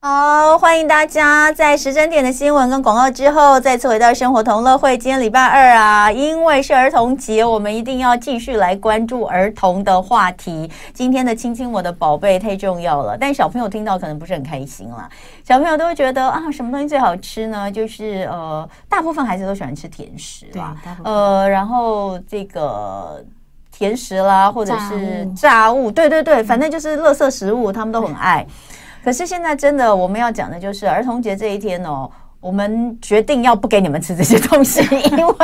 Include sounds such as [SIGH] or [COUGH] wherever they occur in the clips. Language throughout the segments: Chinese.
好，欢迎大家在时针点的新闻跟广告之后，再次回到生活同乐会。今天礼拜二啊，因为是儿童节，我们一定要继续来关注儿童的话题。今天的亲亲我的宝贝太重要了，但小朋友听到可能不是很开心啦。小朋友都会觉得啊，什么东西最好吃呢？就是呃，大部分孩子都喜欢吃甜食啦，呃，然后这个甜食啦，或者是炸物，对对对，反正就是垃圾食物，他们都很爱。可是现在真的，我们要讲的就是儿童节这一天哦，我们决定要不给你们吃这些东西，因为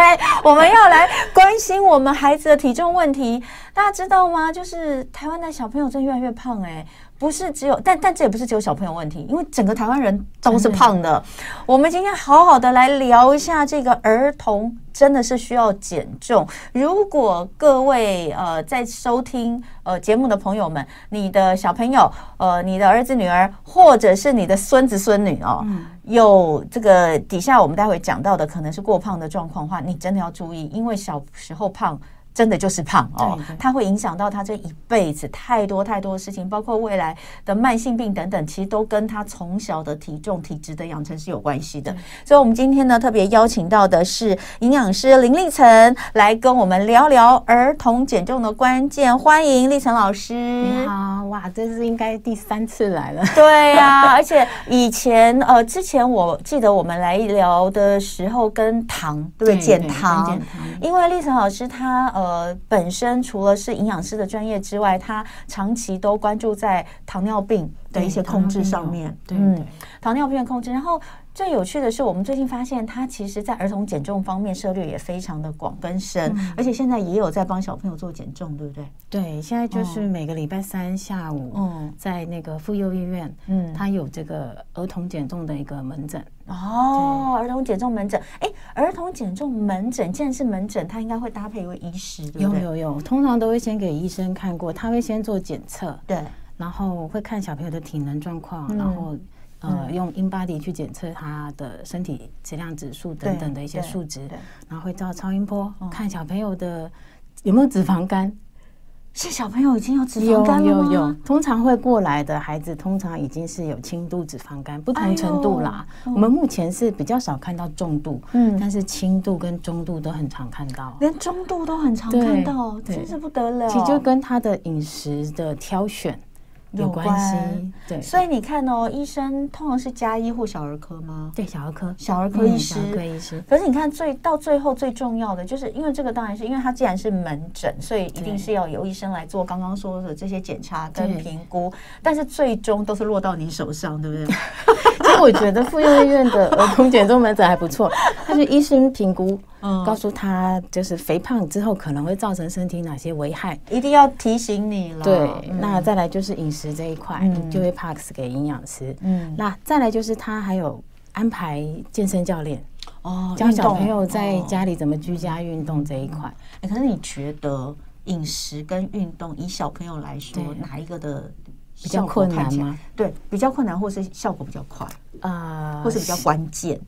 我们要来关心我们孩子的体重问题。大家知道吗？就是台湾的小朋友真越来越胖哎。不是只有，但但这也不是只有小朋友问题，因为整个台湾人都是胖的。我们今天好好的来聊一下这个儿童真的是需要减重。如果各位呃在收听呃节目的朋友们，你的小朋友呃你的儿子女儿或者是你的孙子孙女哦，有这个底下我们待会讲到的可能是过胖的状况的话，你真的要注意，因为小时候胖。真的就是胖哦，它会影响到他这一辈子太多太多的事情，包括未来的慢性病等等，其实都跟他从小的体重体质的养成是有关系的。所以，我们今天呢特别邀请到的是营养师林立成来跟我们聊聊儿童减重的关键。欢迎立成老师。你好，哇，这是应该第三次来了。[LAUGHS] 对呀、啊，而且以前呃之前我记得我们来聊的时候跟糖对不对？减糖，因为立成老师他呃。呃，本身除了是营养师的专业之外，他长期都关注在糖尿病的一些控制上面。嗯，糖尿病的控制。然后最有趣的是，我们最近发现他其实在儿童减重方面涉猎也非常的广跟深，嗯，而且现在也有在帮小朋友做减重，对不对？对，现在就是每个礼拜三下午，嗯，在那个妇幼医院，嗯，他有这个儿童减重的一个门诊。哦，儿童减重门诊，哎，儿童减重门诊既然是门诊，他应该会搭配一位医师，对不对？有有有，通常都会先给医生看过，他会先做检测，对，然后会看小朋友的体能状况，嗯、然后呃、嗯、用 InBody 去检测他的身体质量指数等等的一些数值，然后会照超音波、嗯、看小朋友的有没有脂肪肝。是小朋友已经有脂肪肝了吗？有有有，通常会过来的孩子，通常已经是有轻度脂肪肝，不同程度啦。哎、我们目前是比较少看到重度，嗯，但是轻度跟中度都很常看到，连中度都很常看到，真是不得了。其实就跟他的饮食的挑选。有关系，对，所以你看哦，医生通常是加医或小儿科吗？对，小儿科，小儿科医师，小儿科医师。可是你看最到最后最重要的，就是因为这个当然是因为它既然是门诊，所以一定是要由医生来做刚刚说的这些检查跟评估，但是最终都是落到你手上，对不对？[LAUGHS] [LAUGHS] 其实我觉得妇幼医院的儿童减重门诊还不错，它是医生评估。告诉他，就是肥胖之后可能会造成身体哪些危害，一定要提醒你了。对，嗯、那再来就是饮食这一块，嗯、就会 pass 给营养师。嗯，那再来就是他还有安排健身教练哦，教小朋友在家里怎么居家运动这一块。哎，可是你觉得饮食跟运动，以小朋友来说，哪一个的比较困难吗？对，比较困难，或是效果比较快啊，或是比较关键？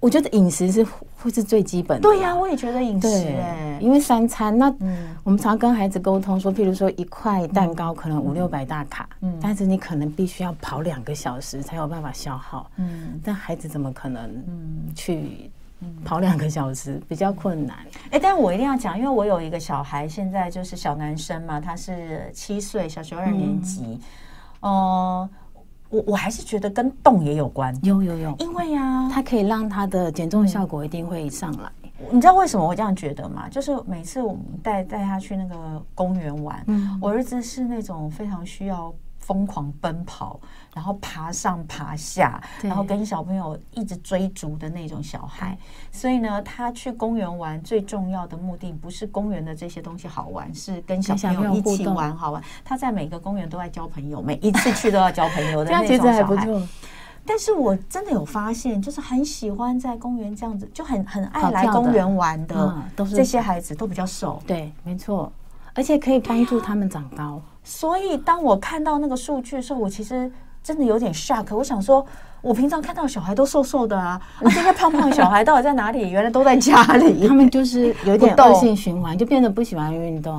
我觉得饮食是会是最基本的。对呀，我也觉得饮食哎，因为三餐，那我们常跟孩子沟通说，譬如说一块蛋糕可能五六百大卡，嗯，但是你可能必须要跑两个小时才有办法消耗，嗯，但孩子怎么可能嗯。去跑两个小时比较困难？哎，但我一定要讲，因为我有一个小孩，现在就是小男生嘛，他是七岁，小学二年级，嗯。我我还是觉得跟动也有关，有有有，因为呀、啊，它可以让它的减重效果一定会上来。你知道为什么我这样觉得吗？就是每次我们带带他去那个公园玩，嗯，我儿子是那种非常需要。疯狂奔跑，然后爬上爬下，然后跟小朋友一直追逐的那种小孩。所以呢，他去公园玩最重要的目的不是公园的这些东西好玩，是跟小朋友一起玩好玩。他在每个公园都在交朋友，每一次去都要交朋友的那种小孩。这样其实还不错。但是我真的有发现，就是很喜欢在公园这样子，就很很爱来公园玩的都是这些孩子都比较瘦。对，没错，而且可以帮助他们长高。所以，当我看到那个数据的时候，我其实真的有点 shock。我想说，我平常看到小孩都瘦瘦的啊，那这些胖胖的小孩到底在哪里？原来都在家里。他们就是有点恶性循环，就变得不喜欢运动。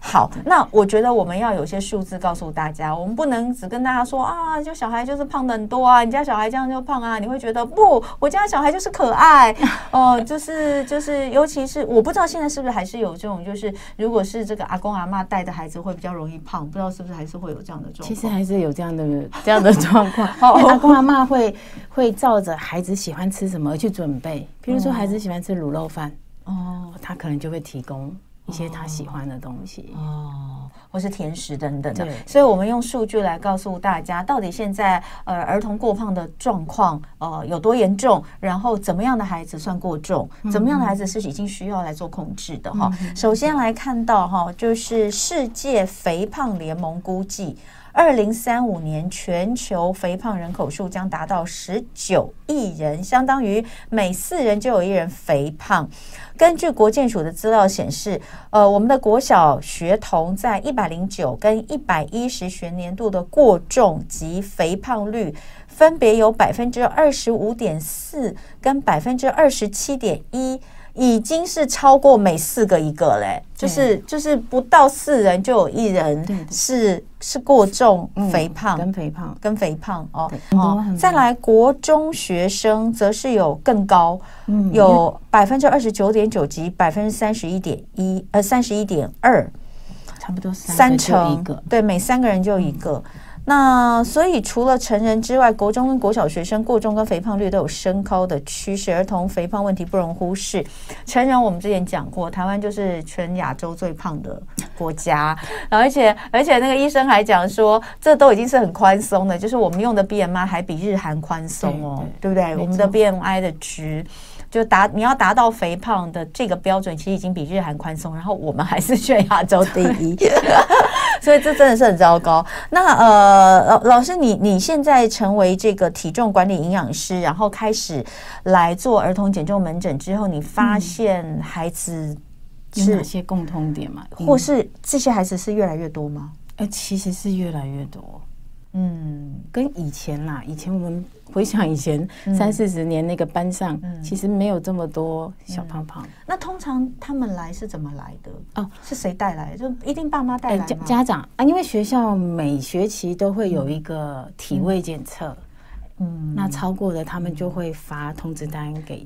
好，那我觉得我们要有些数字告诉大家，我们不能只跟大家说啊，就小孩就是胖的很多啊，你家小孩这样就胖啊，你会觉得不，我家小孩就是可爱 [LAUGHS] 哦、呃，就是就是，尤其是我不知道现在是不是还是有这种，就是如果是这个阿公阿嬷带的孩子会比较容易胖，不知道是不是还是会有这样的状况。其实还是有这样的这样的状况，[LAUGHS] 阿公阿嬷会会照着孩子喜欢吃什么而去准备，比如说孩子喜欢吃卤肉饭，哦，他可能就会提供。一些他喜欢的东西哦，或是甜食等等的，所以我们用数据来告诉大家，到底现在呃儿童过胖的状况呃有多严重，然后怎么样的孩子算过重，怎么样的孩子是已经需要来做控制的哈。首先来看到哈，就是世界肥胖联盟估计。二零三五年，全球肥胖人口数将达到十九亿人，相当于每四人就有一人肥胖。根据国健署的资料显示，呃，我们的国小学童在一百零九跟一百一十学年度的过重及肥胖率，分别有百分之二十五点四跟百分之二十七点一。已经是超过每四个一个嘞，就是就是不到四人就有一人是是过重、肥胖、跟肥胖、跟肥胖哦。再来国中学生则是有更高，有百分之二十九点九及百分之三十一点一，呃，三十一点二，差不多三成，对，每三个人就一个。那所以除了成人之外，国中跟国小学生过重跟肥胖率都有升高的趋势，儿童肥胖问题不容忽视。成人我们之前讲过，台湾就是全亚洲最胖的国家，而且而且那个医生还讲说，这都已经是很宽松的，就是我们用的 BMI 还比日韩宽松哦，对，不对？我们的 BMI 的值。就达你要达到肥胖的这个标准，其实已经比日韩宽松，然后我们还是全亚洲第一，[LAUGHS] 所以这真的是很糟糕。那呃，老老师，你你现在成为这个体重管理营养师，然后开始来做儿童减重门诊之后，你发现孩子有哪些共通点吗？或是这些孩子是越来越多吗？呃，其实是越来越多。嗯，跟以前啦，以前我们回想以前三四十年那个班上，其实没有这么多小胖胖。那通常他们来是怎么来的？哦，是谁带来？就一定爸妈带来吗？家家长啊，因为学校每学期都会有一个体位检测，嗯，那超过的他们就会发通知单给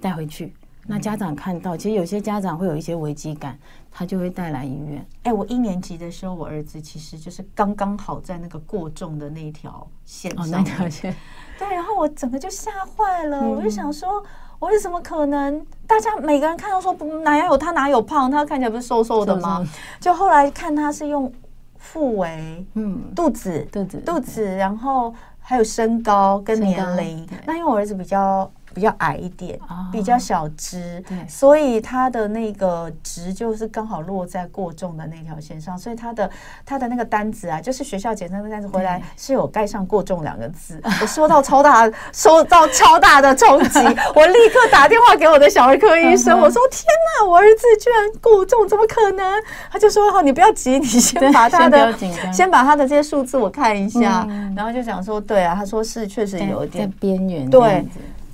带回去。那家长看到，其实有些家长会有一些危机感，他就会带来医院。哎、欸，我一年级的时候，我儿子其实就是刚刚好在那个过重的那条线上。哦，那条线。[LAUGHS] 对，然后我整个就吓坏了，嗯、我就想说，我为什么可能？大家每个人看到说，哪有他哪有胖？他看起来不是瘦瘦的吗？就后来看他是用腹围，嗯，肚子，肚子，肚子，然后还有身高跟年龄。那因为我儿子比较。比较矮一点，比较小只，所以他的那个值就是刚好落在过重的那条线上，所以他的他的那个单子啊，就是学校检测的单子回来是有盖上过重两个字，[LAUGHS] 我收到超大，收到超大的冲击，[LAUGHS] 我立刻打电话给我的小儿科医生，我说天哪，我儿子居然过重，怎么可能？他就说好，你不要急，你先把他的先把他的这些数字我看一下，然后就讲说对啊，他说是确实有一点在边缘，对。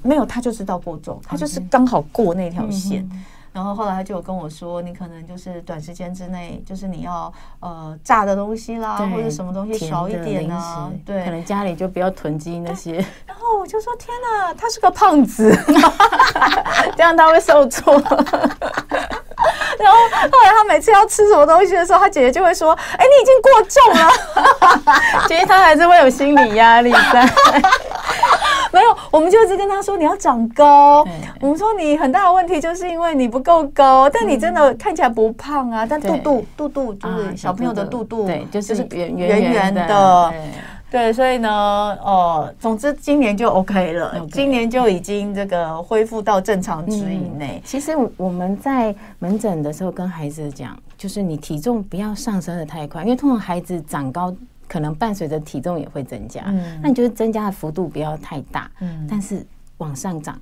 没有，他就知道过重，他就是刚好过那条线。然后后来他就有跟我说，你可能就是短时间之内，就是你要呃炸的东西啦，或者什么东西少一点啊，对，可能家里就不要囤积那些。然后我就说天哪，他是个胖子，[LAUGHS] 这样他会受挫。[LAUGHS] 然后后来他每次要吃什么东西的时候，他姐姐就会说：“哎，你已经过重了。” [LAUGHS] 其实他还是会有心理压力在。我们就一直跟他说，你要长高。我们说你很大的问题就是因为你不够高，但你真的看起来不胖啊。但肚肚肚肚就是小朋友的肚肚，对，就是圆圆圆的。对，所以呢，哦，总之今年就 OK 了，今年就已经这个恢复到正常值以内。其实我们在门诊的时候跟孩子讲，就是你体重不要上升的太快，因为通常孩子长高。可能伴随着体重也会增加，嗯，那你就是增加的幅度不要太大，嗯，但是往上涨，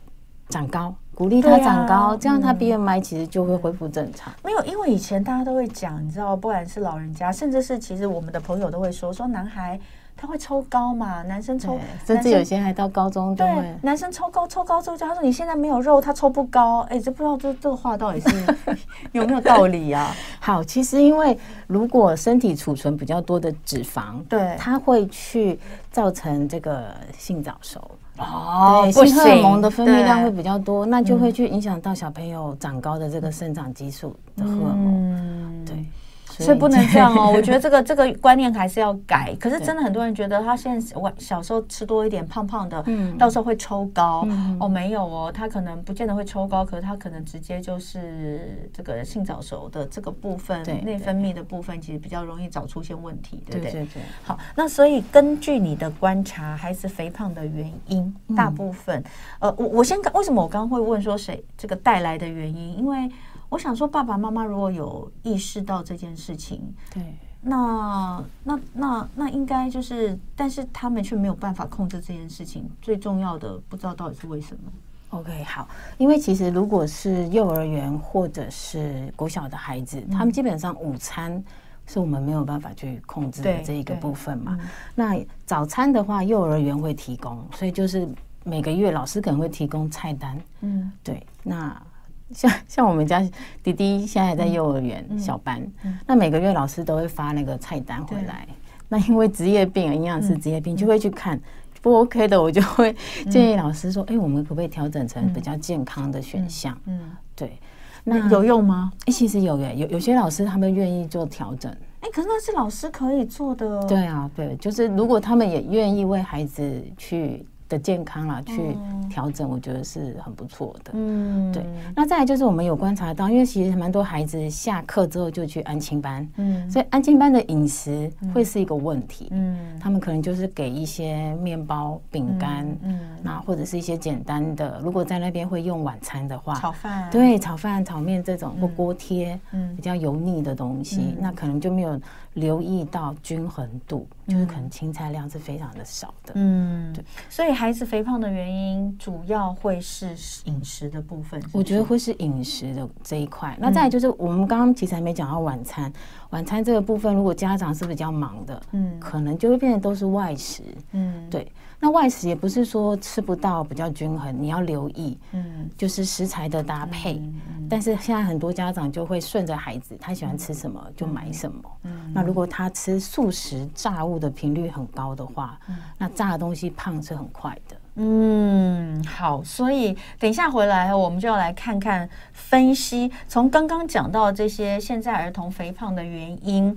长高，鼓励他长高，啊、这样他 BMI 其实就会恢复正常。没有，因为以前大家都会讲，你知道，不管是老人家，甚至是其实我们的朋友都会说，说男孩他会抽高嘛，男生抽，甚至有些还到高中。对，男生抽高抽高之后，他说你现在没有肉，他抽不高。哎，这不知道这这个话到底是 [LAUGHS] 有没有道理啊？[LAUGHS] 好，其实因为如果身体储存比较多的脂肪，对，它会去造成这个性早熟。哦，对，性荷尔蒙的分泌量会比较多，那就会去影响到小朋友长高的这个生长激素的荷尔蒙，对。所以不能这样哦，[LAUGHS] 我觉得这个这个观念还是要改。可是真的很多人觉得他现在我小时候吃多一点胖胖的，嗯，到时候会抽高。哦，没有哦，他可能不见得会抽高，可是他可能直接就是这个性早熟的这个部分，内分泌的部分其实比较容易早出现问题，对不对？对对。好，那所以根据你的观察，孩子肥胖的原因，大部分，呃，我我先为什么我刚刚会问说谁这个带来的原因？因为。我想说，爸爸妈妈如果有意识到这件事情，对，那那那那应该就是，但是他们却没有办法控制这件事情。最重要的，不知道到底是为什么。OK，好，因为其实如果是幼儿园或者是国小的孩子，嗯、他们基本上午餐是我们没有办法去控制的这一个部分嘛。那早餐的话，幼儿园会提供，所以就是每个月老师可能会提供菜单。嗯，对，那。像像我们家弟弟现在还在幼儿园小班，那每个月老师都会发那个菜单回来。那因为职业病，营养师职业病就会去看，不 OK 的我就会建议老师说：“哎，我们可不可以调整成比较健康的选项？”嗯，对，那有用吗？哎，其实有耶，有有些老师他们愿意做调整。哎，可是那是老师可以做的。对啊，对，就是如果他们也愿意为孩子去。的健康啦，去调整，我觉得是很不错的。嗯，对。那再来就是我们有观察到，因为其实蛮多孩子下课之后就去安亲班，嗯，所以安亲班的饮食会是一个问题。嗯，他们可能就是给一些面包、饼干，嗯，那或者是一些简单的，如果在那边会用晚餐的话，炒饭，对，炒饭、炒面这种或锅贴，嗯，比较油腻的东西，那可能就没有留意到均衡度，就是可能青菜量是非常的少的。嗯，对，所以。孩子肥胖的原因主要会是饮食的部分，我觉得会是饮食的这一块。那再来就是我们刚刚其实还没讲到晚餐，晚餐这个部分，如果家长是比较忙的，嗯，可能就会变得都是外食，嗯，对。那外食也不是说吃不到比较均衡，你要留意，嗯，就是食材的搭配。但是现在很多家长就会顺着孩子，他喜欢吃什么就买什么。嗯，那如果他吃素食炸物的频率很高的话，那炸的东西胖是很快的。嗯，好，所以等一下回来我们就要来看看分析，从刚刚讲到这些现在儿童肥胖的原因。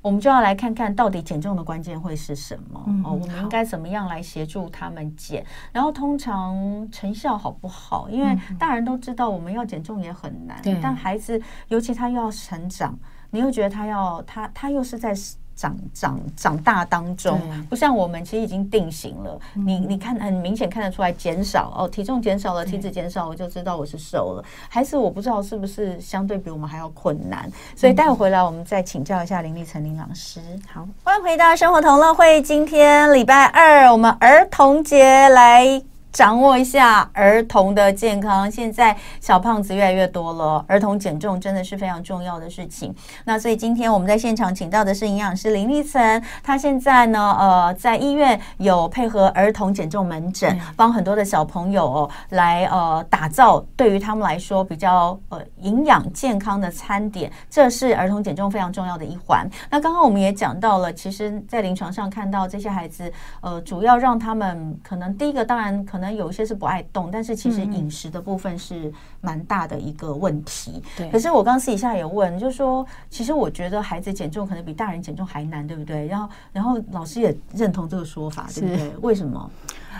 我们就要来看看到底减重的关键会是什么哦？我们应该怎么样来协助他们减？然后通常成效好不好？因为大人都知道我们要减重也很难，但孩子尤其他又要成长，你又觉得他要他他又是在。长长长大当中，不像我们其实已经定型了。你你看很明显看得出来减少哦，体重减少了，体脂减少，我就知道我是瘦了。还是我不知道是不是相对比我们还要困难。所以待会回来我们再请教一下林立成林老师。好，欢迎回到生活同乐会。今天礼拜二，我们儿童节来。掌握一下儿童的健康，现在小胖子越来越多了，儿童减重真的是非常重要的事情。那所以今天我们在现场请到的是营养师林立岑，他现在呢，呃，在医院有配合儿童减重门诊，帮很多的小朋友哦来呃打造对于他们来说比较呃营养健康的餐点，这是儿童减重非常重要的一环。那刚刚我们也讲到了，其实，在临床上看到这些孩子，呃，主要让他们可能第一个当然可能。可能有一些是不爱动，但是其实饮食的部分是蛮大的一个问题。对，可是我刚刚私底下也问，就是说，其实我觉得孩子减重可能比大人减重还难，对不对？然后，然后老师也认同这个说法，对不对？为什么？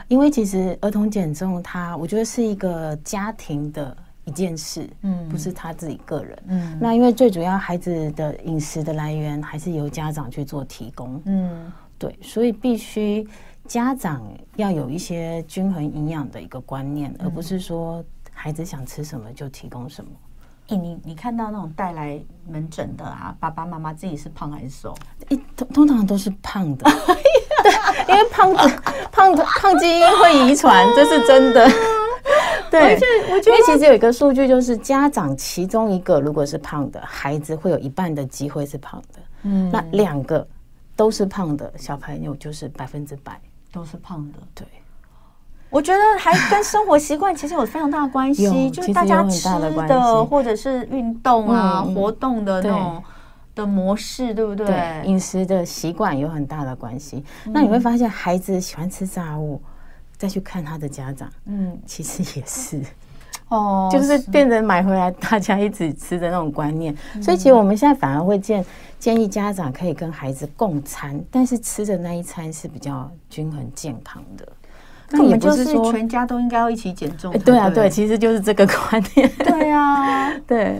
因为其实儿童减重，它我觉得是一个家庭的一件事，嗯，不是他自己个人，嗯。那因为最主要孩子的饮食的来源还是由家长去做提供，嗯，对，所以必须。家长要有一些均衡营养的一个观念，而不是说孩子想吃什么就提供什么。欸、你你看到那种带来门诊的啊，爸爸妈妈自己是胖还是瘦？欸、通通常都是胖的，[LAUGHS] 对，因为胖子胖胖基因会遗传，[LAUGHS] 这是真的。[LAUGHS] 对，因为其实有一个数据，就是家长其中一个如果是胖的，孩子会有一半的机会是胖的。嗯，那两个。都是胖的小朋友，就是百分之百都是胖的。对，我觉得还跟生活习惯其实有非常大的关系，就是大家吃的或者是运动啊、嗯、活动的那种的模式，对不对？饮食的习惯有很大的关系。嗯、那你会发现，孩子喜欢吃炸物，再去看他的家长，嗯，其实也是。哦，就是变成买回来大家一起吃的那种观念，所以其实我们现在反而会建建议家长可以跟孩子共餐，但是吃的那一餐是比较均衡健康的。那也就是说全家都应该要一起减重。对啊，对，其实就是这个观念。对啊，[LAUGHS] 对。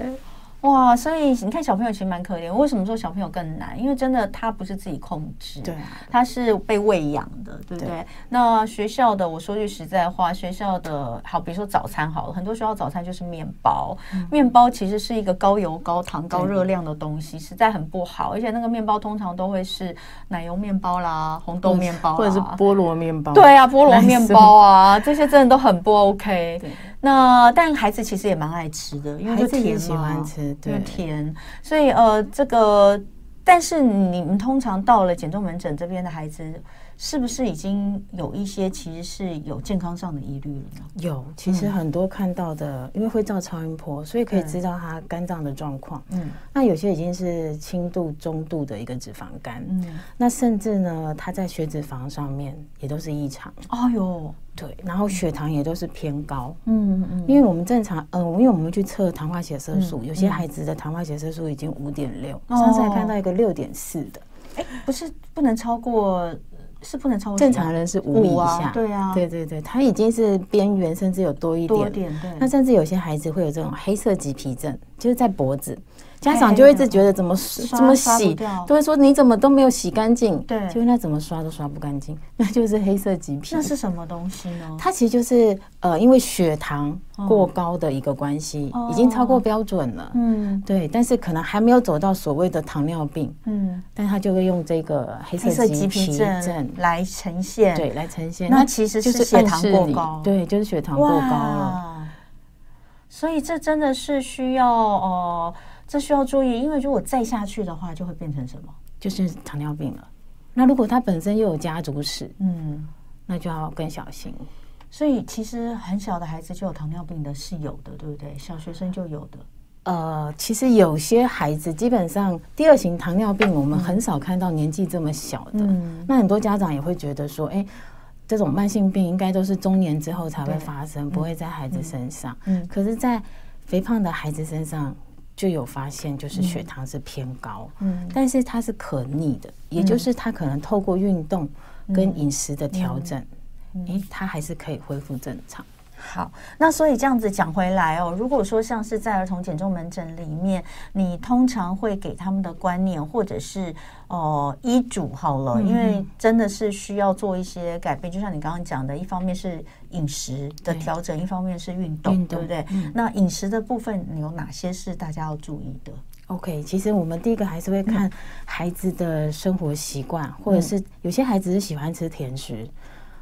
哇，所以你看小朋友其实蛮可怜。为什么说小朋友更难？因为真的他不是自己控制，对，他是被喂养的，对不对？对，那学校的，我说句实在话，学校的好，比如说早餐好了，很多学校早餐就是面包，嗯、面包其实是一个高油、高糖、高热量的东西，实在很不好。而且那个面包通常都会是奶油面包啦、红豆面包，或者是菠萝面包。对啊，菠萝面包啊，[LAUGHS] 这些真的都很不 OK。那但孩子其实也蛮爱吃的，因为就甜嘛，喜欢吃，对，甜。所以呃，这个，但是你们通常到了减重门诊这边的孩子，是不是已经有一些其实是有健康上的疑虑了呢？有，其实很多看到的，嗯、因为会照超音波，所以可以知道他肝脏的状况。嗯，那有些已经是轻度、中度的一个脂肪肝。嗯，那甚至呢，他在血脂肪上面也都是异常。哦哟。对，然后血糖也都是偏高，嗯嗯，因为我们正常，嗯、呃，因为我们去测糖化血色素，嗯、有些孩子的糖化血色素已经五点六，上次还看到一个六点四的，哎，不是不能超过，是不能超过，正常人是五米以下，对啊，对对对，他已经是边缘，甚至有多一点，多点，对，那甚至有些孩子会有这种黑色棘皮症，就是在脖子。家长就会一直觉得怎么怎么洗都会说，你怎么都没有洗干净，对，就那怎么刷都刷不干净，那就是黑色棘皮。那是什么东西呢？它其实就是呃，因为血糖过高的一个关系，已经超过标准了，嗯，对，但是可能还没有走到所谓的糖尿病，嗯，但他就会用这个黑色棘皮症来呈现，对，来呈现。那其实是血糖过高，对，就是血糖过高了。所以这真的是需要呃。这需要注意，因为如果再下去的话，就会变成什么？就是糖尿病了。那如果他本身又有家族史，嗯，那就要更小心。所以其实很小的孩子就有糖尿病的是有的，对不对？小学生就有的。呃，其实有些孩子基本上第二型糖尿病，我们很少看到年纪这么小的。嗯，那很多家长也会觉得说，哎，这种慢性病应该都是中年之后才会发生，不会在孩子身上。嗯，可是，在肥胖的孩子身上。就有发现，就是血糖是偏高，嗯，但是它是可逆的，也就是它可能透过运动跟饮食的调整，诶，它还是可以恢复正常。好，那所以这样子讲回来哦，如果说像是在儿童减重门诊里面，你通常会给他们的观念，或者是哦、呃、医嘱好了，因为真的是需要做一些改变，就像你刚刚讲的，一方面是饮食的调整，一方面是运动，对不对？那饮食的部分，你有哪些是大家要注意的？OK，其实我们第一个还是会看孩子的生活习惯，或者是有些孩子是喜欢吃甜食。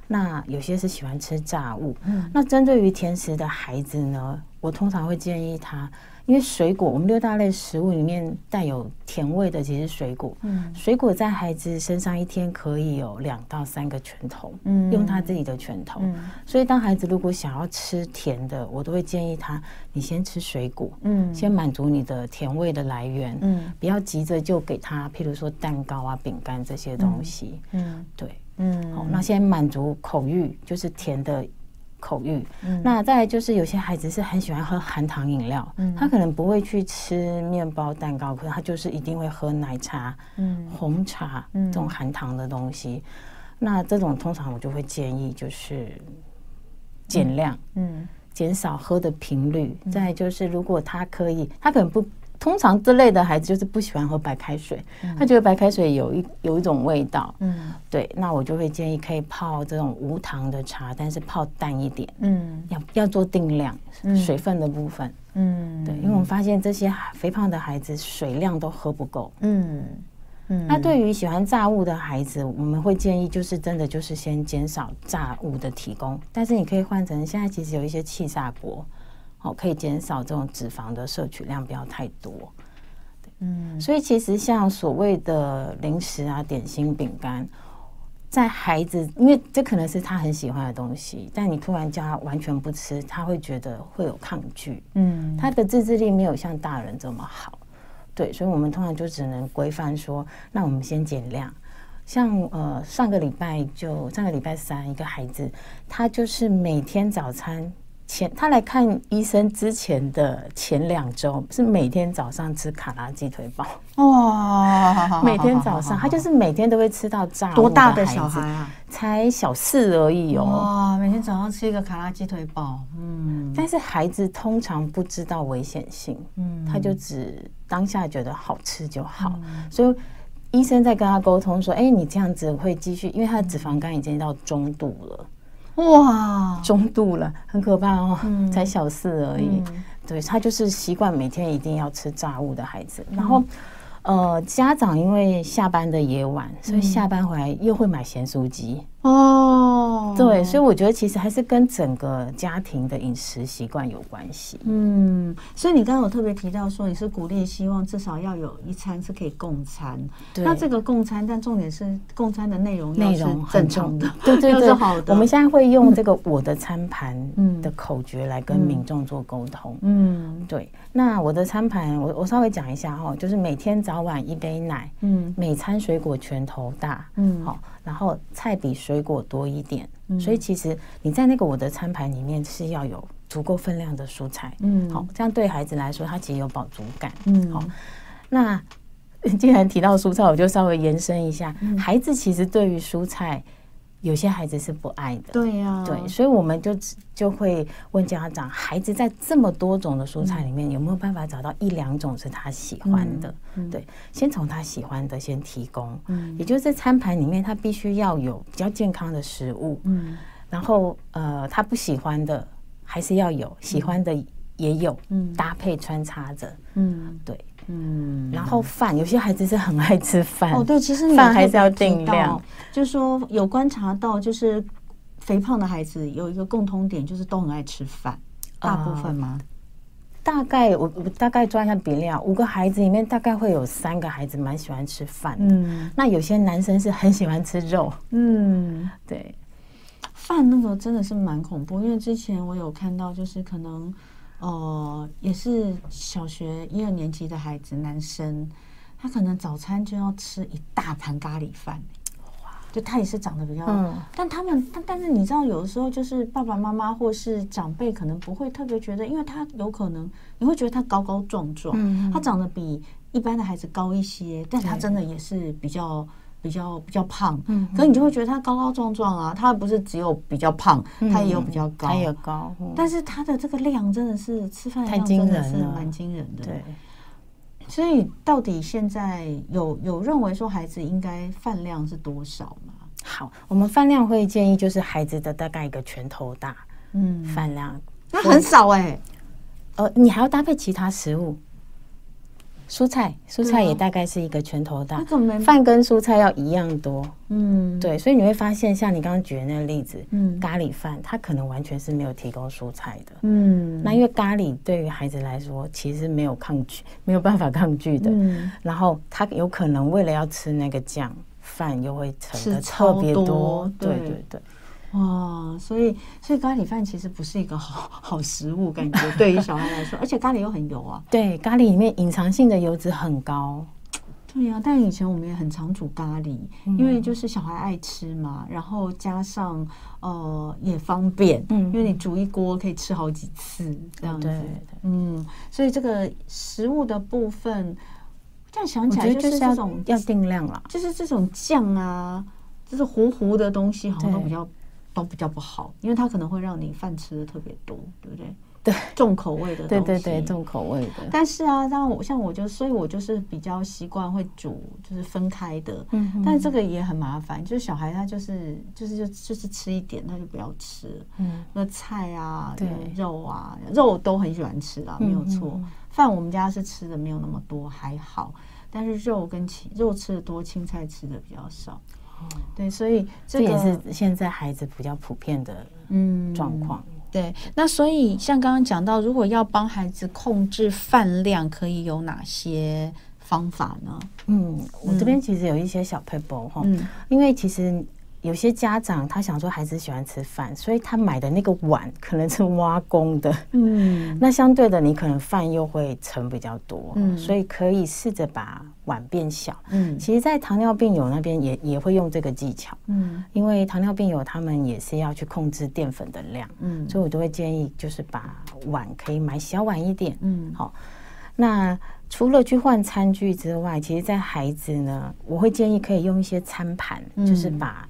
那有些是喜欢吃炸物，嗯，那针对于甜食的孩子呢，我通常会建议他，因为水果，我们六大类食物里面带有甜味的，其实水果，嗯，水果在孩子身上一天可以有两到三个拳头，嗯，用他自己的拳头，嗯，所以当孩子如果想要吃甜的，我都会建议他，你先吃水果，嗯，先满足你的甜味的来源，嗯，不要急着就给他，譬如说蛋糕啊、饼干这些东西，嗯，对。嗯，好，那先满足口欲，就是甜的口欲。嗯，那再来就是有些孩子是很喜欢喝含糖饮料，嗯，他可能不会去吃面包、蛋糕，可是他就是一定会喝奶茶、嗯，红茶这种含糖的东西。那这种通常我就会建议就是减量，嗯，减少喝的频率。再就是如果他可以，他可能不。通常这类的孩子就是不喜欢喝白开水，他觉得白开水有一有一种味道。嗯，对，那我就会建议可以泡这种无糖的茶，但是泡淡一点。嗯，要要做定量，水分的部分。嗯，对，因为我们发现这些肥胖的孩子水量都喝不够。嗯嗯，那对于喜欢炸物的孩子，我们会建议就是真的就是先减少炸物的提供，但是你可以换成现在其实有一些气炸锅。可以减少这种脂肪的摄取量，不要太多。嗯，所以其实像所谓的零食啊、点心、饼干，在孩子，因为这可能是他很喜欢的东西，但你突然叫他完全不吃，他会觉得会有抗拒。嗯，他的自制力没有像大人这么好。对，所以我们通常就只能规范说，那我们先减量。像呃上个礼拜就上个礼拜三，一个孩子，他就是每天早餐。前他来看医生之前的前两周是每天早上吃卡拉鸡腿堡哇，每天早上他就是每天都会吃到炸。多大的小孩啊？才小四而已哦。哇，每天早上吃一个卡拉鸡腿堡，嗯。但是孩子通常不知道危险性，嗯，他就只当下觉得好吃就好，所以医生在跟他沟通说：“哎，你这样子会继续，因为他的脂肪肝已经到中度了。”哇，中度了，很可怕哦，嗯、才小四而已。嗯、对，他就是习惯每天一定要吃炸物的孩子，嗯、然后。呃，家长因为下班的也晚，所以下班回来又会买咸酥鸡哦。对，所以我觉得其实还是跟整个家庭的饮食习惯有关系。嗯，所以你刚刚有特别提到说，你是鼓励希望至少要有一餐是可以共餐。对，那这个共餐，但重点是共餐的内容内容正常的，对对对，[LAUGHS] 好的。我们现在会用这个我的餐盘的口诀来跟民众做沟通。嗯，对。那我的餐盘，我我稍微讲一下哈，就是每天早晚一杯奶，嗯，每餐水果拳头大，嗯，好，然后菜比水果多一点，嗯，所以其实你在那个我的餐盘里面是要有足够分量的蔬菜，嗯，好，这样对孩子来说，他其实有饱足感，嗯，好，那 [LAUGHS] 既然提到蔬菜，我就稍微延伸一下，嗯，孩子其实对于蔬菜。有些孩子是不爱的，对呀，对，所以我们就就会问家长，孩子在这么多种的蔬菜里面，有没有办法找到一两种是他喜欢的？对，先从他喜欢的先提供，嗯。也就是餐盘里面他必须要有比较健康的食物，嗯。然后呃，他不喜欢的还是要有，喜欢的也有，搭配穿插着，嗯，对。嗯，然后饭，有些孩子是很爱吃饭。哦，对，其实饭还是要定量。就是说，有观察到，就是肥胖的孩子有一个共通点，就是都很爱吃饭。大部分吗？呃、大概我我大概抓一下比例啊，五个孩子里面大概会有三个孩子蛮喜欢吃饭的。嗯，那有些男生是很喜欢吃肉。嗯，对，饭那个真的是蛮恐怖，因为之前我有看到，就是可能。呃，也是小学一二年级的孩子，男生，他可能早餐就要吃一大盘咖喱饭，哇！就他也是长得比较，嗯、但他们，但但是你知道，有的时候就是爸爸妈妈或是长辈可能不会特别觉得，因为他有可能你会觉得他高高壮壮，嗯、他长得比一般的孩子高一些，但他真的也是比较。比较比较胖，嗯，可是你就会觉得他高高壮壮啊，他不是只有比较胖，他也有比较高，他也高，但是他的这个量真的是吃饭量真的是蛮惊人的，对。所以到底现在有有认为说孩子应该饭量是多少吗？好，我们饭量会建议就是孩子的大概一个拳头大，嗯，饭量那很少哎，呃，你还要搭配其他食物。蔬菜，蔬菜也大概是一个拳头大。饭跟蔬菜要一样多。嗯，对，所以你会发现，像你刚刚举的那个例子，嗯，咖喱饭，它可能完全是没有提供蔬菜的。嗯，那因为咖喱对于孩子来说，其实没有抗拒，没有办法抗拒的。嗯，然后他有可能为了要吃那个酱，饭又会盛的特别多。对对对。哇，所以所以咖喱饭其实不是一个好 [LAUGHS] 好食物，感觉对于小孩来说，而且咖喱又很油啊。[LAUGHS] 对，咖喱里面隐藏性的油脂很高。对呀、啊，但以前我们也很常煮咖喱，嗯、因为就是小孩爱吃嘛，然后加上呃也方便，嗯，因为你煮一锅可以吃好几次这样子。对，对，对，嗯，所以这个食物的部分，这样想起来就是这种要定量了，就是这种酱啊，就是糊糊的东西，好像都比较。都比较不好，因为它可能会让你饭吃的特别多，对不对？对，[LAUGHS] 重口味的东西，对对对，重口味的。但是啊，像我像我就，所以我就是比较习惯会煮，就是分开的。嗯，但这个也很麻烦，就是小孩他就是就是就就是吃一点，他就不要吃。嗯，那菜啊，对，肉啊，肉都很喜欢吃啊，没有错。饭、嗯、我们家是吃的没有那么多，还好。但是肉跟青肉吃的多，青菜吃的比较少。对，所以这也是现在孩子比较普遍的嗯状况。对，那所以像刚刚讲到，如果要帮孩子控制饭量，可以有哪些方法呢？嗯，我这边其实有一些小 paper 哈，嗯，因为其实。有些家长他想说孩子喜欢吃饭，所以他买的那个碗可能是挖工的，嗯，[LAUGHS] 那相对的你可能饭又会盛比较多，嗯，所以可以试着把碗变小，嗯，其实，在糖尿病友那边也也会用这个技巧，嗯，因为糖尿病友他们也是要去控制淀粉的量，嗯，所以我都会建议就是把碗可以买小碗一点，嗯，好，那除了去换餐具之外，其实，在孩子呢，我会建议可以用一些餐盘，就是把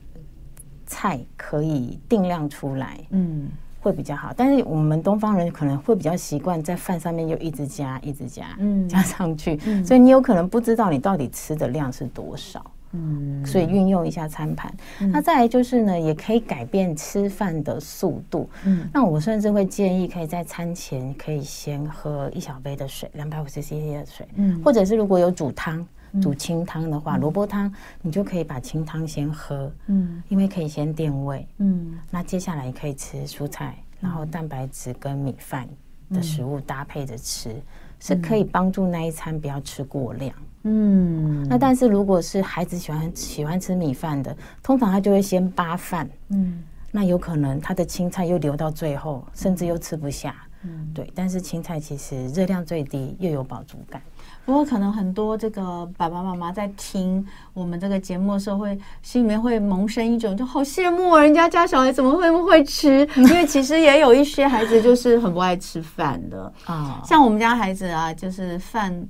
菜可以定量出来，嗯，会比较好。但是我们东方人可能会比较习惯在饭上面又一直加，一直加，嗯，加上去，嗯，所以你有可能不知道你到底吃的量是多少，嗯，所以运用一下餐盘。嗯，那再来就是呢，也可以改变吃饭的速度，嗯，那我甚至会建议可以在餐前可以先喝一小杯的水，两百五十 CC 的水，嗯，或者是如果有煮汤。煮清汤的话，萝卜汤你就可以把清汤先喝，嗯，因为可以先垫胃，嗯，那接下来可以吃蔬菜，然后蛋白质跟米饭的食物搭配着吃，是可以帮助那一餐不要吃过量，嗯，那但是如果是孩子喜欢喜欢吃米饭的，通常他就会先扒饭，嗯，那有可能他的青菜又留到最后，甚至又吃不下，嗯，对，但是青菜其实热量最低，又有饱足感。不过，可能很多这个爸爸妈妈在听我们这个节目的时候，会心里面会萌生一种就好羡慕啊，人家家小孩怎么会不会吃？因为其实也有一些孩子就是很不爱吃饭的 [LAUGHS] 啊，像我们家孩子啊，就是饭，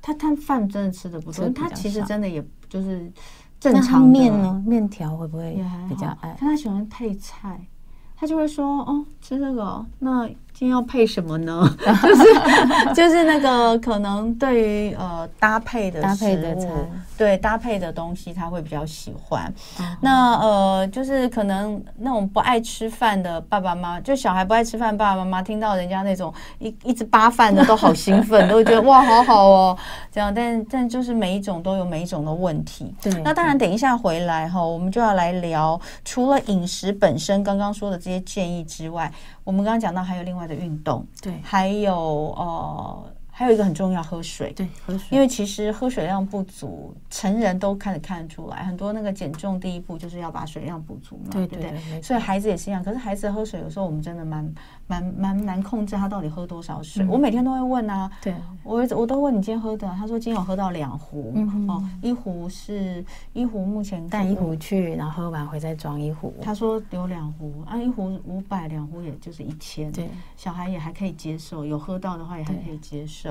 他他饭真的吃的不多，他其实真的也就是正常面呢，面条会不会比较爱？他他喜欢配菜，他就会说哦，吃这个那。今天要配什么呢？[LAUGHS] 就是就是那个可能对于呃搭配的搭配的菜，对搭配的东西他会比较喜欢。那呃就是可能那种不爱吃饭的爸爸妈妈，就小孩不爱吃饭，爸爸妈妈听到人家那种一一直扒饭的都好兴奋，都会觉得哇好好哦这样。但 [LAUGHS] 但就是每一种都有每一种的问题。对，那当然等一下回来哈，我们就要来聊除了饮食本身刚刚说的这些建议之外。我们刚刚讲到还有另外的运动，对，还有呃。还有一个很重要，喝水。对，喝水。因为其实喝水量不足，成人都看得看得出来。很多那个减重第一步就是要把水量补足嘛，对不对？所以孩子也是一样。可是孩子喝水有时候我们真的蛮蛮蛮难控制他到底喝多少水。我每天都会问啊，对，我我都问你今天喝的，他说今天有喝到两壶，哦，一壶是一壶，目前带一壶去，然后喝完回再装一壶。他说有两壶啊，一壶五百，两壶也就是一千。对，小孩也还可以接受，有喝到的话也还可以接受。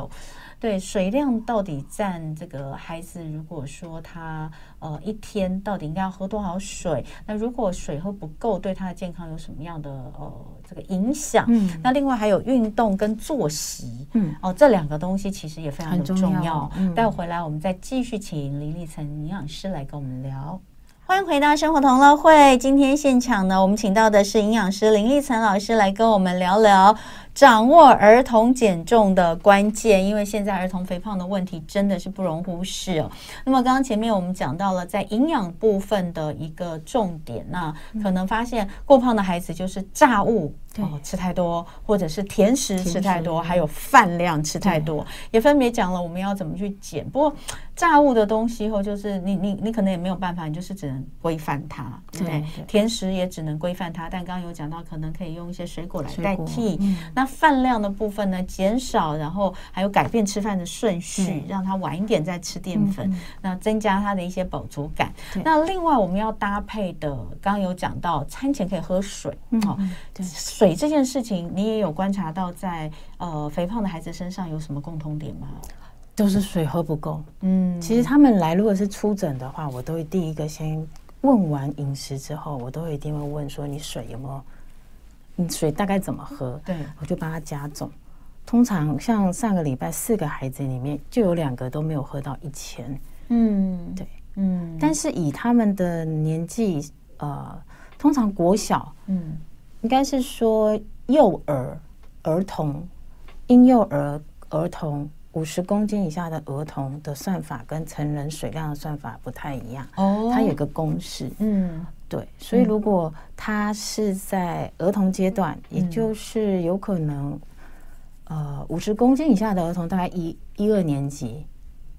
对，水量到底占这个孩子，如果说他呃一天到底应该要喝多少水？那如果水喝不够，对他的健康有什么样的呃这个影响？嗯，那另外还有运动跟作息，嗯，哦，这两个东西其实也非常的重要。嗯，待会回来我们再继续请林立成营养师来跟我们聊。欢迎回到生活同乐会，今天现场呢，我们请到的是营养师林立岑老师来跟我们聊聊。掌握儿童减重的关键，因为现在儿童肥胖的问题真的是不容忽视哦。那么刚刚前面我们讲到了在营养部分的一个重点，那可能发现过胖的孩子就是炸物哦吃太多，或者是甜食吃太多，还有饭量吃太多，也分别讲了我们要怎么去减。不过炸物的东西后就是你你你可能也没有办法，你就是只能规范它，对不对？甜食也只能规范它，但刚刚有讲到可能可以用一些水果来代替，那。饭量的部分呢，减少，然后还有改变吃饭的顺序，让他晚一点再吃淀粉，那增加他的一些饱足感。那另外我们要搭配的，刚刚有讲到餐前可以喝水，哦，水这件事情你也有观察到，在呃肥胖的孩子身上有什么共通点吗？就是水喝不够。嗯，其实他们来如果是出诊的话，我都会第一个先问完饮食之后，我都会一定会问说，你水有没有？你水大概怎么喝？对，我就帮他加总。通常像上个礼拜四个孩子里面，就有两个都没有喝到一千。嗯，对，嗯。但是以他们的年纪，呃，通常国小，嗯，应该是说幼儿、儿童、婴幼儿、儿童。五十公斤以下的儿童的算法跟成人水量的算法不太一样哦，它有个公式，嗯，对，所以如果他是在儿童阶段，也就是有可能，呃，五十公斤以下的儿童大概一一二年级，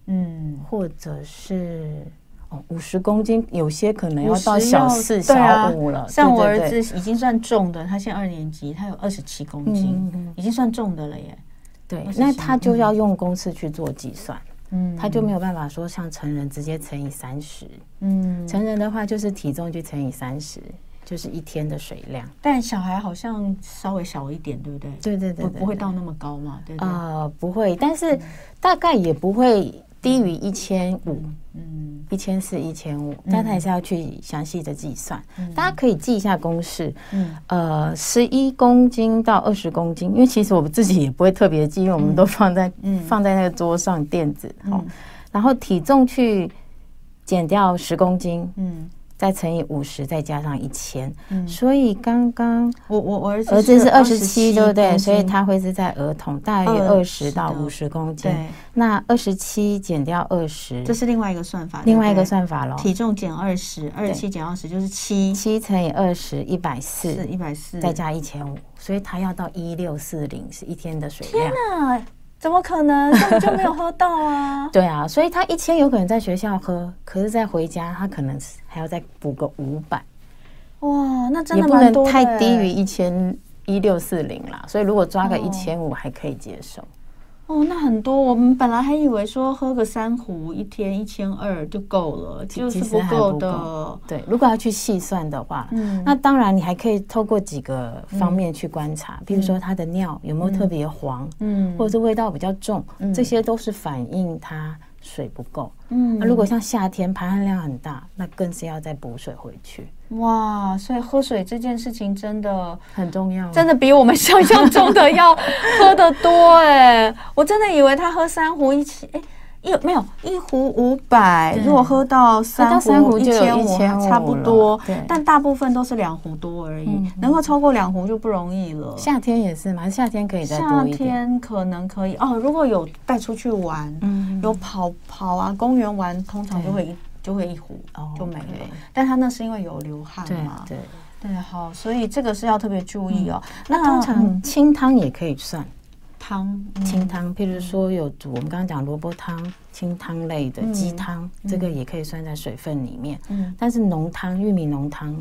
嗯，或者是。哦，五十公斤，有些可能要到小四、小五了。像我儿子已经算重的，他现在二年级，他有二十七公斤，已经算重的了耶。对，那他就要用公式去做计算，嗯，他就没有办法说像成人直接乘以三十，嗯，成人的话就是体重就乘以三十，就是一天的水量。但小孩好像稍微小一点，对不对？对对对，不会到那么高嘛？对呃，不会，但是大概也不会。低于一千五，嗯，一千四、一千五，但他还是要去详细的计算。嗯、大家可以记一下公式，嗯，呃，十一公斤到二十公斤，因为其实我们自己也不会特别记，因为我们都放在，嗯，放在那个桌上垫子，好，然后体重去减掉十公斤，嗯。再乘以五十，再加上一千，所以刚刚我我我儿子儿子是二十七，对不对？所以他会是在儿童大约二十到五十公斤。对，那二十七减掉二十，这是另外一个算法，另外一个算法喽。体重减二十，二十七减二十就是七，七乘以二十一百四，是一百四，再加一千五，所以他要到一六四零是一天的水量。天呐！怎么可能？根本就没有喝到啊！[LAUGHS] 对啊，所以他一千有可能在学校喝，可是再回家他可能还要再补个五百。哇，那真的不能太低于一千一六四零啦。所以如果抓个一千五还可以接受。哦，那很多。我们本来还以为说喝个三壶一天一千二就够了，就是不够的。对，如果要去细算的话，嗯，那当然你还可以透过几个方面去观察，嗯、比如说它的尿有没有特别黄，嗯，或者是味道比较重，嗯，这些都是反映它水不够。嗯，那如果像夏天排汗量很大，那更是要再补水回去。哇，所以喝水这件事情真的很重要，真的比我们想象中的要喝得多哎！我真的以为他喝三壶一起，哎，一没有一壶五百，如果喝到三壶一千五，差不多。但大部分都是两壶多而已，能够超过两壶就不容易了。夏天也是嘛，夏天可以再多一点。夏天可能可以哦，如果有带出去玩，有跑跑啊，公园玩，通常就会。就会一壶就没了，但他那是因为有流汗嘛？对对，好，所以这个是要特别注意哦。那通常清汤也可以算汤，清汤，譬如说有煮我们刚刚讲萝卜汤、清汤类的鸡汤，这个也可以算在水分里面。嗯，但是浓汤、玉米浓汤、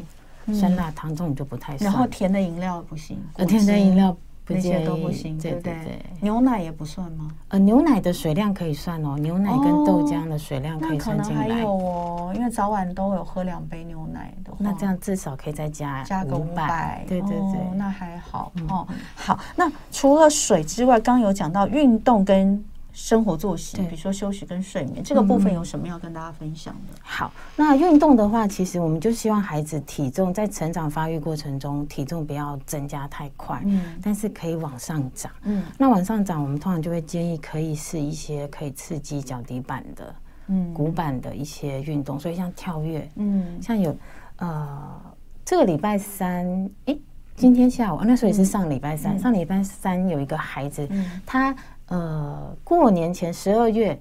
酸辣汤这种就不太算。然后甜的饮料不行，甜的饮料。这些都不行，对不对？牛奶也不算吗？呃，牛奶的水量可以算哦，牛奶跟豆浆的水量可以算进来。还有哦，因为早晚都有喝两杯牛奶的话，那这样至少可以再加加个五百，对对对，那还好哦。好，那除了水之外，刚刚有讲到运动跟。生活作息，比如说休息跟睡眠，这个部分有什么要跟大家分享的？好，那运动的话，其实我们就希望孩子体重在成长发育过程中，体重不要增加太快，嗯，但是可以往上涨，嗯，那往上涨，我们通常就会建议可以是一些可以刺激脚底板的，嗯，骨板的一些运动，所以像跳跃，嗯，像有呃，这个礼拜三，诶，今天下午，那时候也是上礼拜三，上礼拜三有一个孩子，他。呃，过年前十二月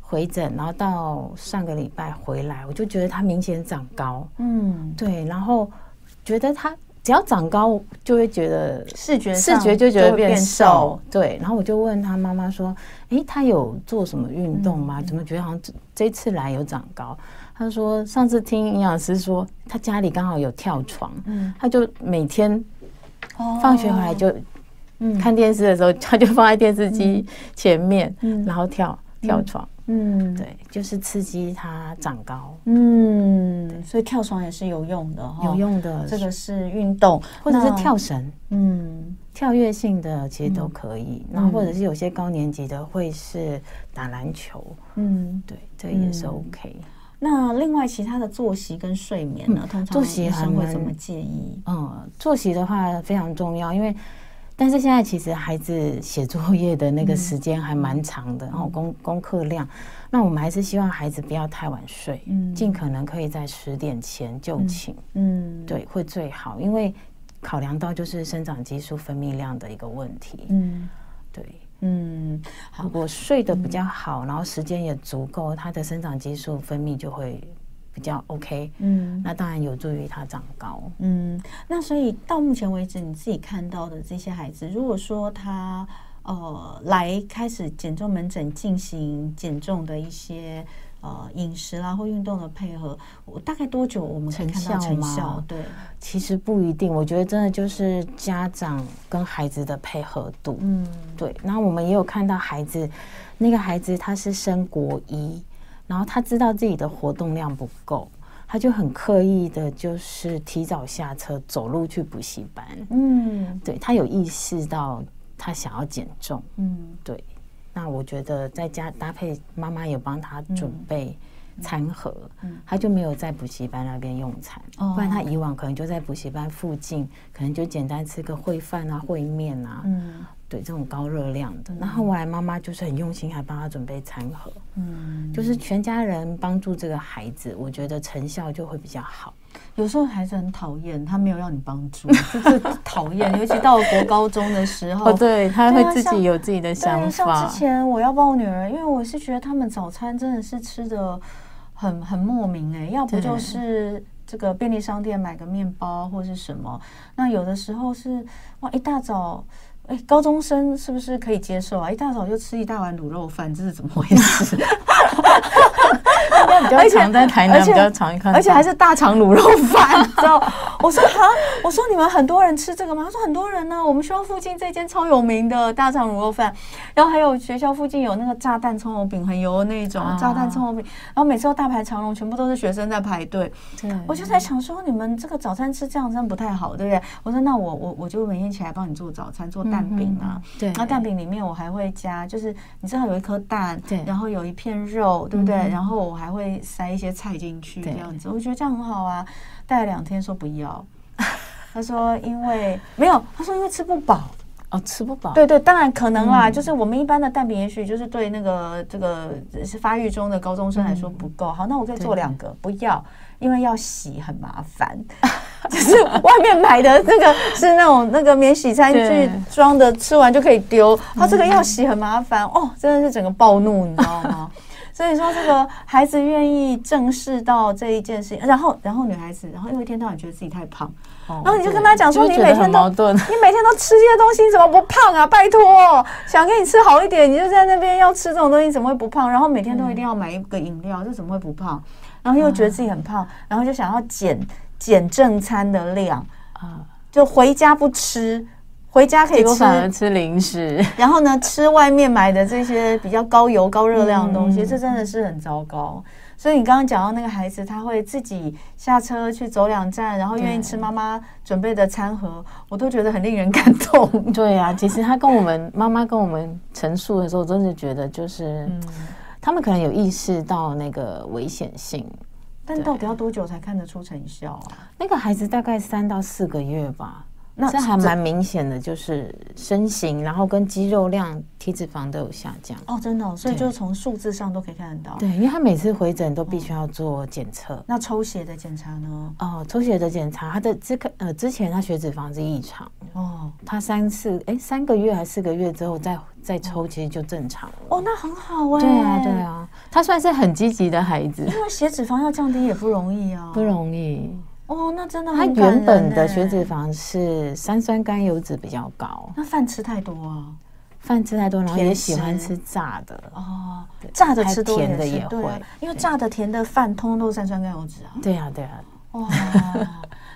回诊，然后到上个礼拜回来，我就觉得他明显长高。嗯，对，然后觉得他只要长高，就会觉得视觉视觉就觉得变瘦。对，然后我就问他妈妈说：“诶，他有做什么运动吗？怎么觉得好像这这次来有长高？”他说：“上次听营养师说，他家里刚好有跳床，嗯，他就每天放学回来就。”看电视的时候，他就放在电视机前面，然后跳跳床。嗯，对，就是刺激他长高。嗯，所以跳床也是有用的，有用的。这个是运动，或者是跳绳。嗯，跳跃性的其实都可以。然后或者是有些高年级的会是打篮球。嗯，对，这也是 OK。那另外其他的作息跟睡眠呢？通常作息医生会怎么建议？嗯，作息的话非常重要，因为。但是现在其实孩子写作业的那个时间还蛮长的，然后功功课量，那我们还是希望孩子不要太晚睡，嗯，尽可能可以在十点前就寝，嗯，对，会最好，因为考量到就是生长激素分泌量的一个问题，嗯，对，嗯，如果睡得比较好，然后时间也足够，他的生长激素分泌就会。比较 OK，嗯，那当然有助于他长高，嗯，那所以到目前为止，你自己看到的这些孩子，如果说他呃来开始减重门诊进行减重的一些呃饮食啦或运动的配合，我大概多久我们可以看到成效？对，其实不一定，我觉得真的就是家长跟孩子的配合度。嗯，对。然后我们也有看到孩子，那个孩子他是升国一，然后他知道自己的活动量不够。他就很刻意的，就是提早下车走路去补习班。嗯，对，他有意识到他想要减重。嗯，对。那我觉得在家搭配妈妈有帮他准备餐盒，他就没有在补习班那边用餐。不然他以往可能就在补习班附近，可能就简单吃个烩饭啊、烩面啊。嗯。对，这种高热量的，那后来妈妈就是很用心，还帮他准备餐盒，嗯，就是全家人帮助这个孩子，我觉得成效就会比较好。有时候孩子很讨厌，他没有让你帮助，[LAUGHS] 就是讨厌，尤其到了国高中的时候，哦，对，他会自己有自己的想法。像之前我要帮我女儿，因为我是觉得他们早餐真的是吃的很很莫名哎，要不就是这个便利商店买个面包或是什么，那有的时候是哇一大早。哎，高中生是不是可以接受啊？一大早就吃一大碗卤肉饭，这是怎么回事？[LAUGHS] 而且在台南比较常看，而且还是大肠卤肉饭，[LAUGHS] 知道？我说哈，我说你们很多人吃这个吗？他说很多人呢、啊。我们学校附近这间超有名的大肠卤肉饭，然后还有学校附近有那个炸弹葱油饼，很油的那种炸弹葱油饼，然后每次都大排长龙，全部都是学生在排队。对，我就在想说，你们这个早餐吃这样真的不太好，对不对？我说那我我我就每天起来帮你做早餐，做蛋饼啊。对，那蛋饼里面我还会加，就是你知道有一颗蛋，对，然后有一片肉，对不对？然后我还会。塞一些菜进去这样子，我觉得这样很好啊。带了两天说不要，[LAUGHS] 他说因为没有，他说因为吃不饱哦，吃不饱。对对，当然可能啦，就是我们一般的蛋饼，也许就是对那个这个是发育中的高中生来说不够。好，那我可以做两个，不要，因为要洗很麻烦，[LAUGHS] 就是外面买的那个是那种那个免洗餐具装的，吃完就可以丢。他这个要洗很麻烦哦，真的是整个暴怒，你知道吗？[LAUGHS] 所以说，这个孩子愿意正视到这一件事情，然后，然后女孩子，然后因为一天到晚觉得自己太胖，然后你就跟他讲说，你每天都，[LAUGHS] 你每天都吃这些东西，你怎么不胖啊？拜托，想给你吃好一点，你就在那边要吃这种东西，怎么会不胖？然后每天都一定要买一个饮料，这怎么会不胖？然后又觉得自己很胖，然后就想要减减正餐的量啊，就回家不吃。回家可以吃，反而吃零食，[LAUGHS] 然后呢，吃外面买的这些比较高油、高热量的东西，这真的是很糟糕。所以你刚刚讲到那个孩子，他会自己下车去走两站，然后愿意吃妈妈准备的餐盒，我都觉得很令人感动。[LAUGHS] 对啊，其实他跟我们妈妈跟我们陈述的时候，真的觉得就是，他们可能有意识到那个危险性，但到底要多久才看得出成效啊？那个孩子大概三到四个月吧。那这还蛮明显的，就是身形，然后跟肌肉量、体脂肪都有下降哦，真的，哦，所以就从数字上都可以看得到。对，因为他每次回诊都必须要做检测。那抽血的检查呢？哦，抽血的检查，他的这个呃，之前他血脂肪是异常哦，他三次哎三个月还四个月之后再再抽，其实就正常了。哦，那很好哎。对啊，对啊，他算是很积极的孩子。因为血脂肪要降低也不容易啊，不容易。哦，那真的很。他原本的血脂肪是三酸甘油脂比较高。那饭吃太多啊？饭吃太多，然后也喜欢吃炸的哦，炸的吃甜的也会，因为炸的甜的饭通通都是三酸甘油脂啊。对啊，对啊。哇。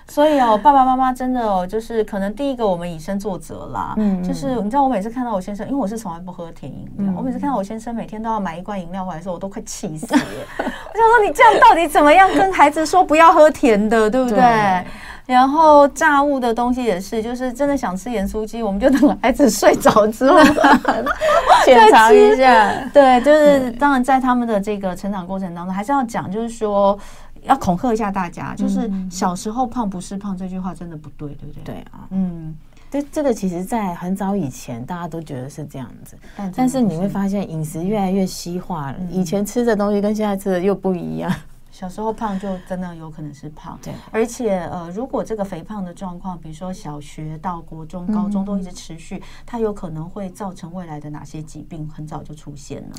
所以哦，爸爸妈妈真的哦，就是可能第一个我们以身作则啦。嗯，就是你知道，我每次看到我先生，因为我是从来不喝甜饮料，我每次看到我先生每天都要买一罐饮料回来的时候，我都快气死了。[LAUGHS] 我想说，你这样到底怎么样跟孩子说不要喝甜的，对不对？然后炸物的东西也是，就是真的想吃盐酥鸡，我们就等孩子睡着之后 [LAUGHS] 检查一下。对，就是当然在他们的这个成长过程当中，还是要讲，就是说。要恐吓一下大家，就是小时候胖不是胖这句话真的不对，对不对？对啊，嗯，这这个其实，在很早以前，大家都觉得是这样子，但但是你会发现饮食越来越西化了，以前吃的东西跟现在吃的又不一样。小时候胖就真的有可能是胖，对，而且呃，如果这个肥胖的状况，比如说小学到国中、高中都一直持续，它有可能会造成未来的哪些疾病很早就出现呢？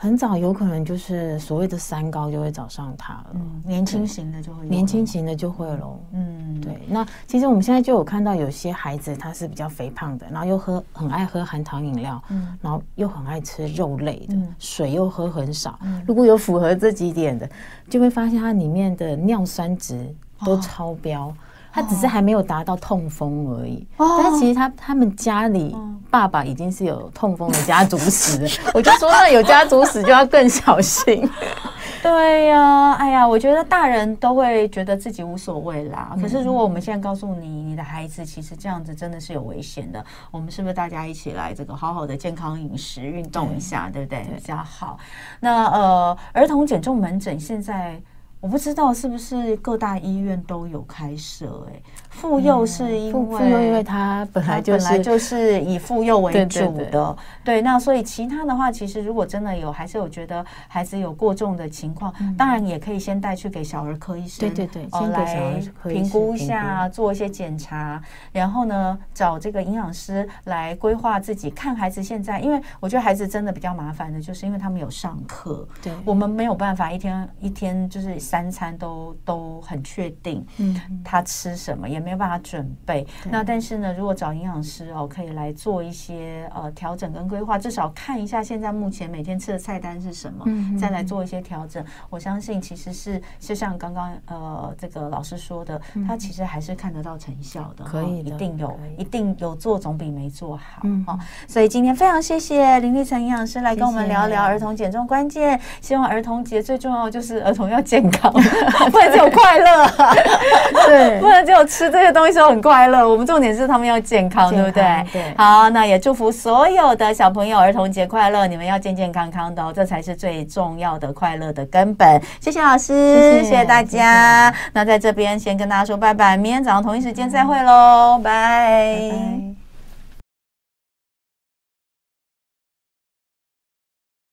很早有可能就是所谓的三高就会找上他了，嗯、年轻型的就会，年轻型的就会喽。嗯，对。那其实我们现在就有看到有些孩子他是比较肥胖的，然后又喝很爱喝含糖饮料，嗯，然后又很爱吃肉类的，嗯、水又喝很少。嗯、如果有符合这几点的，就会发现他里面的尿酸值都超标。哦他只是还没有达到痛风而已，哦、但其实他他们家里爸爸已经是有痛风的家族史。[LAUGHS] 我就说，那有家族史就要更小心。[LAUGHS] 对呀、啊，哎呀，我觉得大人都会觉得自己无所谓啦。可是如果我们现在告诉你，你的孩子其实这样子真的是有危险的，我们是不是大家一起来这个好好的健康饮食、运动一下，对，对不对？比较好。那呃，儿童减重门诊现在。我不知道是不是各大医院都有开设哎，妇幼是因为妇幼，因为它本来就是本来就是以妇幼为主的，对，那所以其他的话，其实如果真的有，还是有觉得孩子有过重的情况，当然也可以先带去给小儿科医生，对对对，先来评估。一下，做一些检查，然后呢，找这个营养师来规划自己看孩子现在，因为我觉得孩子真的比较麻烦的，就是因为他们有上课，对，我们没有办法一天一天就是。三餐都都很确定，嗯，他吃什么也没有办法准备。那但是呢，如果找营养师哦，可以来做一些呃调整跟规划，至少看一下现在目前每天吃的菜单是什么，再来做一些调整。我相信其实是就像刚刚呃这个老师说的，他其实还是看得到成效的，可以一定有，一定有做总比没做好。嗯，所以今天非常谢谢林立成营养师来跟我们聊聊儿童减重关键。希望儿童节最重要就是儿童要健康。[LAUGHS] [LAUGHS] 不能只有快乐，对，[LAUGHS] 不能只有吃这些东西都很快乐。我们重点是他们要健康，对不对？对。好，那也祝福所有的小朋友儿童节快乐！你们要健健康康的哦，这才是最重要的快乐的根本。谢谢老师，谢谢大家。那在这边先跟大家说拜拜，明天早上同一时间再会喽，拜。